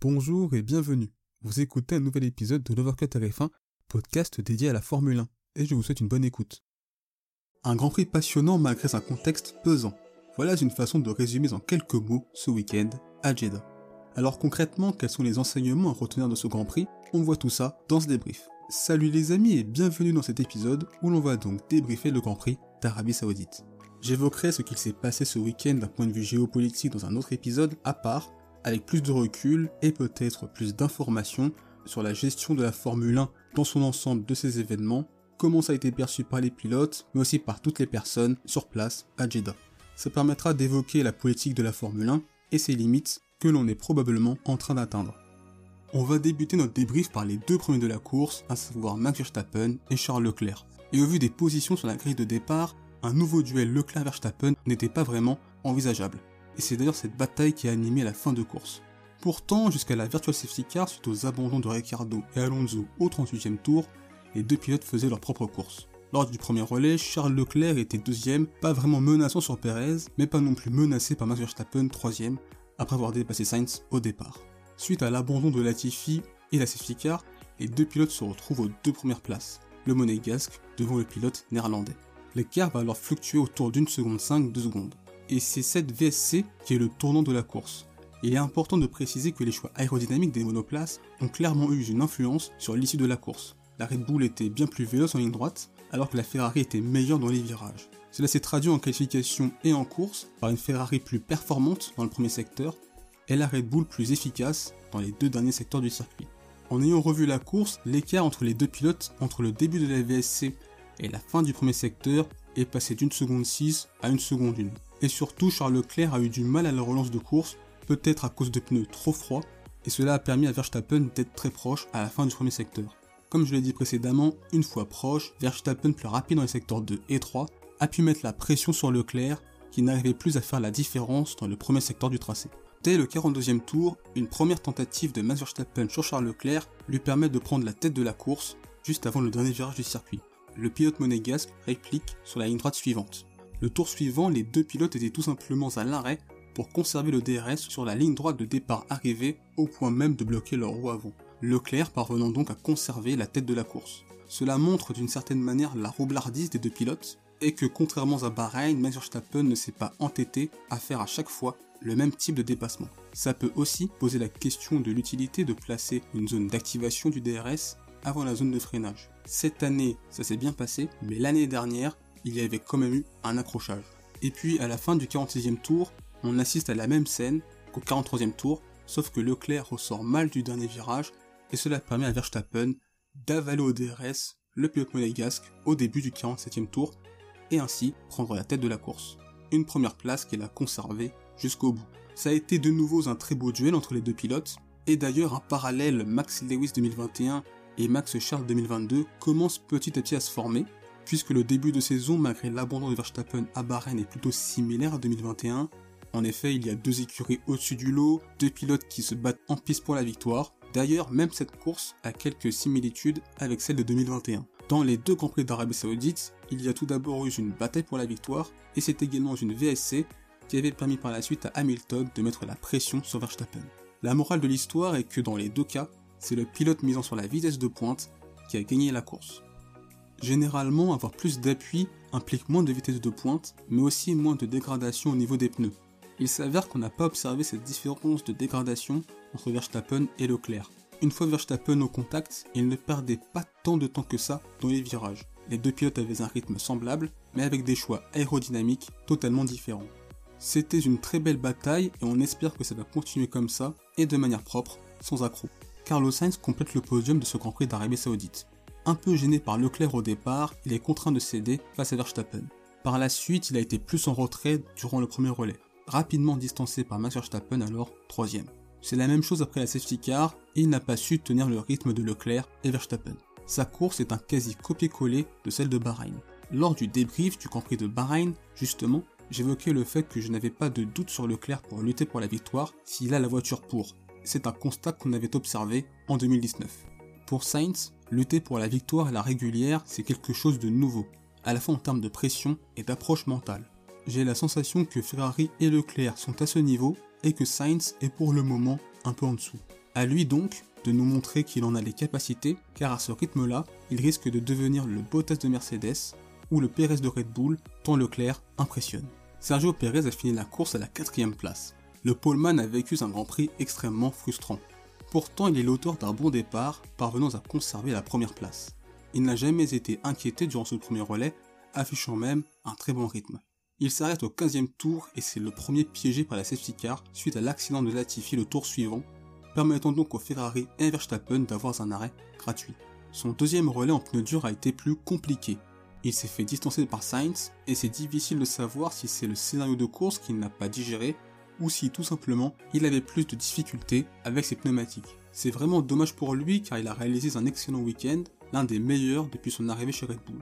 Bonjour et bienvenue. Vous écoutez un nouvel épisode de l'Overcut RF1, podcast dédié à la Formule 1, et je vous souhaite une bonne écoute. Un Grand Prix passionnant malgré un contexte pesant. Voilà une façon de résumer en quelques mots ce week-end à Jeddah. Alors concrètement, quels sont les enseignements à retenir de ce Grand Prix? On voit tout ça dans ce débrief. Salut les amis et bienvenue dans cet épisode où l'on va donc débriefer le Grand Prix d'Arabie Saoudite. J'évoquerai ce qu'il s'est passé ce week-end d'un point de vue géopolitique dans un autre épisode à part, avec plus de recul et peut-être plus d'informations sur la gestion de la Formule 1 dans son ensemble de ces événements, comment ça a été perçu par les pilotes, mais aussi par toutes les personnes sur place à Jeddah. Ça permettra d'évoquer la politique de la Formule 1 et ses limites que l'on est probablement en train d'atteindre. On va débuter notre débrief par les deux premiers de la course, à savoir Max Verstappen et Charles Leclerc. Et au vu des positions sur la grille de départ, un nouveau duel Leclerc-Verstappen n'était pas vraiment envisageable. Et c'est d'ailleurs cette bataille qui a animé la fin de course. Pourtant, jusqu'à la Virtual Safety Car, suite aux abandons de Ricciardo et Alonso au 38e tour, les deux pilotes faisaient leur propre course. Lors du premier relais, Charles Leclerc était deuxième, pas vraiment menaçant sur Perez, mais pas non plus menacé par Max Verstappen troisième, après avoir dépassé Sainz au départ. Suite à l'abandon de Latifi et la safety car, les deux pilotes se retrouvent aux deux premières places, le monégasque devant le pilote néerlandais. L'écart va alors fluctuer autour d'une seconde 5, 2 secondes. Et c'est cette VSC qui est le tournant de la course. Il est important de préciser que les choix aérodynamiques des monoplaces ont clairement eu une influence sur l'issue de la course. La Red Bull était bien plus véloce en ligne droite, alors que la Ferrari était meilleure dans les virages. Cela s'est traduit en qualification et en course par une Ferrari plus performante dans le premier secteur et la Red Bull plus efficace dans les deux derniers secteurs du circuit. En ayant revu la course, l'écart entre les deux pilotes entre le début de la VSC et la fin du premier secteur est passé d'une seconde 6 à une seconde 1. Et surtout, Charles Leclerc a eu du mal à la relance de course, peut-être à cause de pneus trop froids, et cela a permis à Verstappen d'être très proche à la fin du premier secteur. Comme je l'ai dit précédemment, une fois proche, Verstappen plus rapide dans les secteurs 2 et 3 a pu mettre la pression sur Leclerc qui n'arrivait plus à faire la différence dans le premier secteur du tracé. Dès le 42e tour, une première tentative de Max Verstappen sur Charles Leclerc lui permet de prendre la tête de la course juste avant le dernier virage du circuit. Le pilote monégasque réplique sur la ligne droite suivante. Le tour suivant, les deux pilotes étaient tout simplement à l'arrêt pour conserver le DRS sur la ligne droite de départ arrivée au point même de bloquer leur roue avant. Leclerc parvenant donc à conserver la tête de la course. Cela montre d'une certaine manière la roublardise des deux pilotes et que contrairement à Bahreïn, Max Verstappen ne s'est pas entêté à faire à chaque fois le même type de dépassement. Ça peut aussi poser la question de l'utilité de placer une zone d'activation du DRS avant la zone de freinage. Cette année, ça s'est bien passé, mais l'année dernière, il y avait quand même eu un accrochage. Et puis à la fin du 46e tour, on assiste à la même scène qu'au 43e tour, sauf que Leclerc ressort mal du dernier virage, et cela permet à Verstappen d'avaler au DRS le pilote monégasque au début du 47e tour, et ainsi prendre la tête de la course. Une première place qu'elle a conservée jusqu'au bout. Ça a été de nouveau un très beau duel entre les deux pilotes, et d'ailleurs un parallèle Max Lewis 2021 et Max Charles 2022 commence petit à petit à se former, puisque le début de saison, malgré l'abandon de Verstappen à Bahreïn, est plutôt similaire à 2021. En effet, il y a deux écuries au-dessus du lot, deux pilotes qui se battent en piste pour la victoire. D'ailleurs, même cette course a quelques similitudes avec celle de 2021. Dans les deux Grands Prix d'Arabie Saoudite, il y a tout d'abord eu une bataille pour la victoire, et c'est également une VSC qui avait permis par la suite à Hamilton de mettre la pression sur Verstappen. La morale de l'histoire est que dans les deux cas, c'est le pilote misant sur la vitesse de pointe qui a gagné la course. Généralement, avoir plus d'appui implique moins de vitesse de pointe, mais aussi moins de dégradation au niveau des pneus. Il s'avère qu'on n'a pas observé cette différence de dégradation entre Verstappen et Leclerc. Une fois Verstappen au contact, il ne perdait pas tant de temps que ça dans les virages. Les deux pilotes avaient un rythme semblable, mais avec des choix aérodynamiques totalement différents. C'était une très belle bataille et on espère que ça va continuer comme ça et de manière propre, sans accroc. Carlos Sainz complète le podium de ce Grand Prix d'Arabie Saoudite. Un peu gêné par Leclerc au départ, il est contraint de céder face à Verstappen. Par la suite, il a été plus en retrait durant le premier relais, rapidement distancé par Max Verstappen alors troisième. C'est la même chose après la safety car, et il n'a pas su tenir le rythme de Leclerc et Verstappen. Sa course est un quasi copier-coller de celle de Bahreïn. Lors du débrief du Grand Prix de Bahreïn, justement, j'évoquais le fait que je n'avais pas de doute sur Leclerc pour lutter pour la victoire s'il a la voiture pour. C'est un constat qu'on avait observé en 2019. Pour Sainz, lutter pour la victoire à la régulière, c'est quelque chose de nouveau, à la fois en termes de pression et d'approche mentale. J'ai la sensation que Ferrari et Leclerc sont à ce niveau et que Sainz est pour le moment un peu en dessous. À lui donc de nous montrer qu'il en a les capacités, car à ce rythme-là, il risque de devenir le Bottas de Mercedes ou le Pérez de Red Bull, tant Leclerc impressionne. Sergio Pérez a fini la course à la quatrième place. Le poleman a vécu un Grand Prix extrêmement frustrant. Pourtant, il est l'auteur d'un bon départ, parvenant à conserver la première place. Il n'a jamais été inquiété durant ce premier relais, affichant même un très bon rythme. Il s'arrête au 15e tour et c'est le premier piégé par la safety car suite à l'accident de Latifi le tour suivant, permettant donc au Ferrari et Verstappen d'avoir un arrêt gratuit. Son deuxième relais en pneu dur a été plus compliqué. Il s'est fait distancer par Sainz et c'est difficile de savoir si c'est le scénario de course qu'il n'a pas digéré ou si tout simplement il avait plus de difficultés avec ses pneumatiques. C'est vraiment dommage pour lui car il a réalisé un excellent week-end, l'un des meilleurs depuis son arrivée chez Red Bull.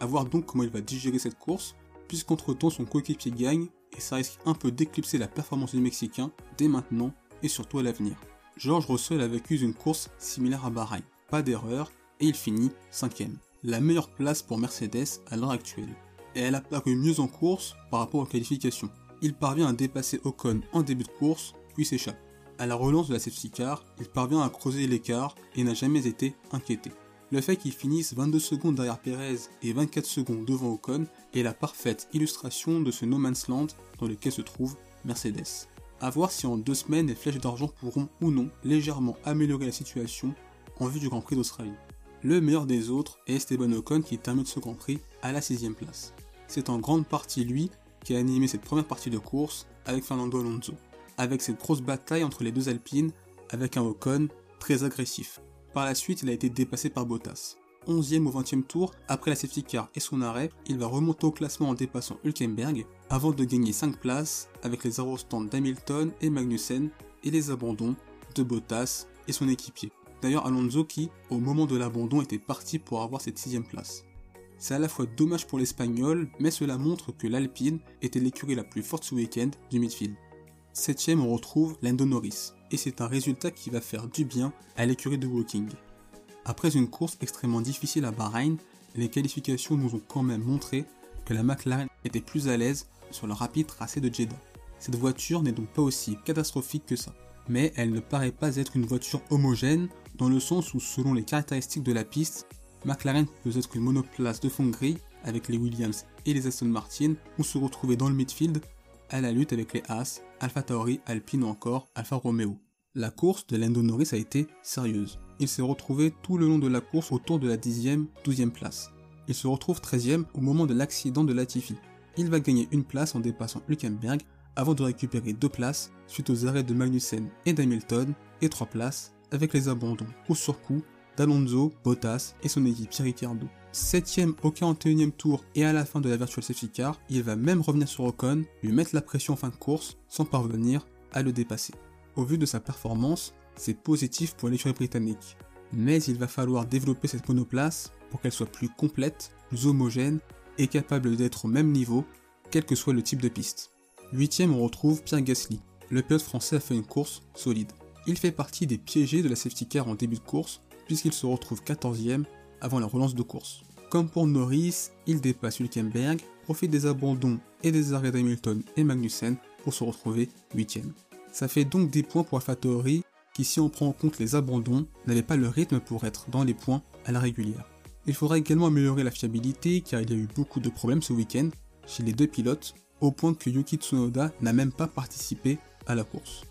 A voir donc comment il va digérer cette course, puisqu'entre temps son coéquipier gagne et ça risque un peu d'éclipser la performance du Mexicain dès maintenant et surtout à l'avenir. George Russell a vécu une course similaire à Bahreïn, pas d'erreur, et il finit 5 La meilleure place pour Mercedes à l'heure actuelle. Et elle a paru mieux en course par rapport aux qualifications. Il parvient à dépasser Ocon en début de course, puis s'échappe. À la relance de la safety car, il parvient à creuser l'écart et n'a jamais été inquiété. Le fait qu'il finisse 22 secondes derrière Perez et 24 secondes devant Ocon est la parfaite illustration de ce no man's land dans lequel se trouve Mercedes. A voir si en deux semaines les flèches d'argent pourront ou non légèrement améliorer la situation en vue du Grand Prix d'Australie. Le meilleur des autres est Esteban Ocon qui termine ce Grand Prix à la 6 place. C'est en grande partie lui qui a animé cette première partie de course avec Fernando Alonso, avec cette grosse bataille entre les deux Alpines avec un Ocon très agressif. Par la suite, il a été dépassé par Bottas. 11e au 20e tour, après la safety car et son arrêt, il va remonter au classement en dépassant Hülkenberg avant de gagner 5 places avec les stands d'Hamilton et Magnussen et les abandons de Bottas et son équipier. D'ailleurs Alonso qui, au moment de l'abandon, était parti pour avoir cette 6 place. C'est à la fois dommage pour l'Espagnol, mais cela montre que l'Alpine était l'écurie la plus forte ce week-end du midfield. 7 on retrouve Lando Norris, et c'est un résultat qui va faire du bien à l'écurie de Woking. Après une course extrêmement difficile à Bahreïn, les qualifications nous ont quand même montré que la McLaren était plus à l'aise sur le rapide tracé de Jeddah. Cette voiture n'est donc pas aussi catastrophique que ça, mais elle ne paraît pas être une voiture homogène dans le sens où selon les caractéristiques de la piste, McLaren peut être une monoplace de fond gris avec les Williams et les Aston Martin ou se retrouver dans le midfield à la lutte avec les Haas, Alfa Tauri, Alpine ou encore Alfa Romeo. La course de Lando Norris a été sérieuse il s'est retrouvé tout le long de la course autour de la 10e, 12e place. Il se retrouve 13e au moment de l'accident de Latifi. Il va gagner une place en dépassant Hülkenberg avant de récupérer deux places suite aux arrêts de Magnussen et d'Hamilton et trois places avec les abandons coup sur coup d'Alonso, Bottas et son équipe Ricciardo. 7ème au 41e tour et à la fin de la Virtual Safety Car, il va même revenir sur Ocon, lui mettre la pression en fin de course sans parvenir à le dépasser. Au vu de sa performance, c'est positif pour l'écurie britannique. Mais il va falloir développer cette monoplace pour qu'elle soit plus complète, plus homogène et capable d'être au même niveau, quel que soit le type de piste. Huitième, on retrouve Pierre Gasly. Le pilote français a fait une course solide. Il fait partie des piégés de la safety car en début de course, puisqu'il se retrouve 14e avant la relance de course. Comme pour Norris, il dépasse Hülkenberg, profite des abandons et des arrêts d'Hamilton et Magnussen pour se retrouver 8ème. Ça fait donc des points pour AlphaTauri qui si on prend en compte les abandons, n'avait pas le rythme pour être dans les points à la régulière. Il faudra également améliorer la fiabilité car il y a eu beaucoup de problèmes ce week-end chez les deux pilotes, au point que Yuki Tsunoda n'a même pas participé à la course.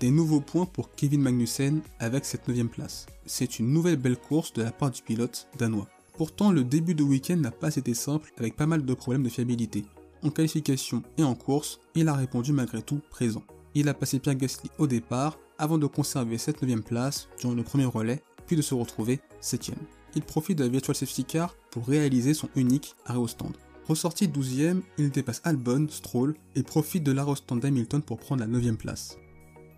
Des nouveaux points pour Kevin Magnussen avec cette 9 place. C'est une nouvelle belle course de la part du pilote danois. Pourtant, le début de week-end n'a pas été simple avec pas mal de problèmes de fiabilité. En qualification et en course, il a répondu malgré tout présent. Il a passé Pierre Gasly au départ avant de conserver cette 9 place durant le premier relais, puis de se retrouver 7ème. Il profite de la Virtual Safety Car pour réaliser son unique arrêt au stand. Ressorti 12ème, il dépasse Albon, Stroll et profite de l'arrêt au stand d'Hamilton pour prendre la 9ème place.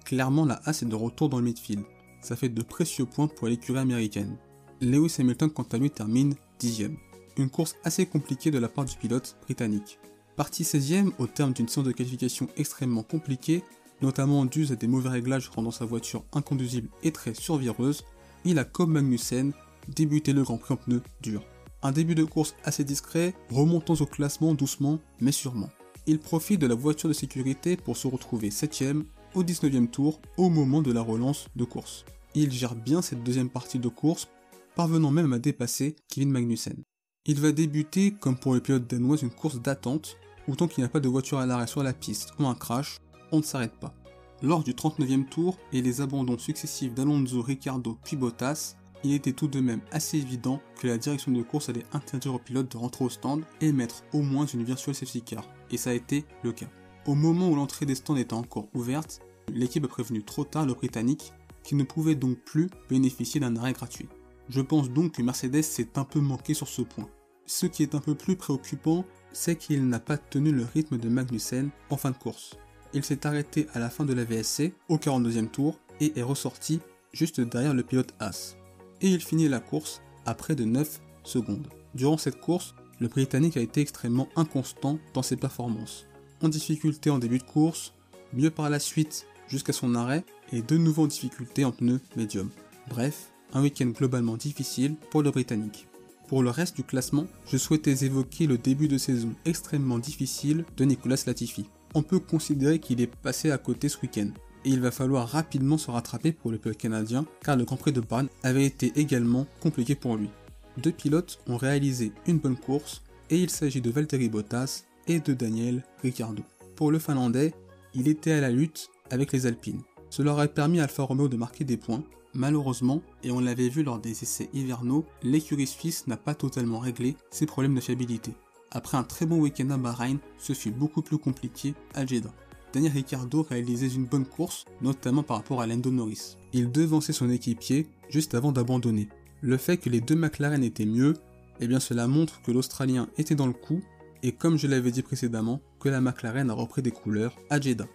Clairement, la Haas est de retour dans le midfield. Ça fait de précieux points pour l'écurie américaine. Lewis Hamilton, quant à lui, termine 10ème. Une course assez compliquée de la part du pilote britannique. Parti 16ème au terme d'une séance de qualification extrêmement compliquée, notamment dû à des mauvais réglages rendant sa voiture inconduisible et très survireuse, il a comme Magnussen débuté le Grand Prix en pneus durs. Un début de course assez discret, remontant au classement doucement mais sûrement. Il profite de la voiture de sécurité pour se retrouver 7ème au 19ème tour au moment de la relance de course. il gère bien cette deuxième partie de course, parvenant même à dépasser Kevin Magnussen. Il va débuter, comme pour les pilotes danois, une course d'attente, où tant qu'il n'y a pas de voiture à l'arrêt sur la piste ou un crash, on ne s'arrête pas. Lors du 39e tour et les abandons successifs d'Alonso, Ricardo puis Bottas, il était tout de même assez évident que la direction de course allait interdire aux pilotes de rentrer au stand et mettre au moins une virtual safety car, et ça a été le cas. Au moment où l'entrée des stands était encore ouverte, l'équipe a prévenu trop tard le Britannique qui ne pouvait donc plus bénéficier d'un arrêt gratuit. Je pense donc que Mercedes s'est un peu manqué sur ce point. Ce qui est un peu plus préoccupant, c'est qu'il n'a pas tenu le rythme de Magnussen en fin de course. Il s'est arrêté à la fin de la VSC, au 42e tour, et est ressorti juste derrière le pilote As. Et il finit la course à près de 9 secondes. Durant cette course, le Britannique a été extrêmement inconstant dans ses performances. En difficulté en début de course, mieux par la suite jusqu'à son arrêt, et de nouveau en difficulté en pneu médium. Bref, un week-end globalement difficile pour le Britannique. Pour le reste du classement, je souhaitais évoquer le début de saison extrêmement difficile de Nicolas Latifi. On peut considérer qu'il est passé à côté ce week-end, et il va falloir rapidement se rattraper pour le pilote canadien, car le Grand Prix de Bahreïn avait été également compliqué pour lui. Deux pilotes ont réalisé une bonne course, et il s'agit de Valtteri Bottas et de Daniel Ricciardo. Pour le Finlandais, il était à la lutte avec les Alpines. Cela aurait permis à Alfa Romeo de marquer des points. Malheureusement, et on l'avait vu lors des essais hivernaux, l'écurie suisse n'a pas totalement réglé ses problèmes de fiabilité. Après un très bon week-end à Bahreïn, ce fut beaucoup plus compliqué à Jeddah. Daniel Ricciardo réalisait une bonne course, notamment par rapport à Lando Norris. Il devançait son équipier juste avant d'abandonner. Le fait que les deux McLaren étaient mieux, eh bien cela montre que l'Australien était dans le coup, et comme je l'avais dit précédemment, que la McLaren a repris des couleurs à Jeddah.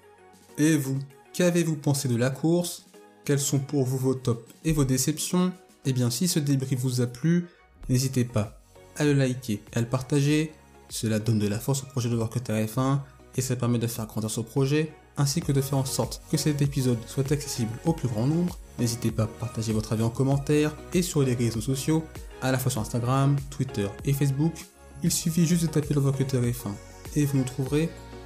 Et vous, qu'avez-vous pensé de la course? Quels sont pour vous vos tops et vos déceptions? Eh bien si ce débrief vous a plu, n'hésitez pas à le liker et à le partager, cela donne de la force au projet de Workout RF1 et ça permet de faire grandir ce projet, ainsi que de faire en sorte que cet épisode soit accessible au plus grand nombre. N'hésitez pas à partager votre avis en commentaire et sur les réseaux sociaux, à la fois sur Instagram, Twitter et Facebook. Il suffit juste de taper le Workout RF1 et vous nous trouverez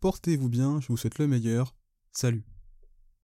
Portez-vous bien, je vous souhaite le meilleur. Salut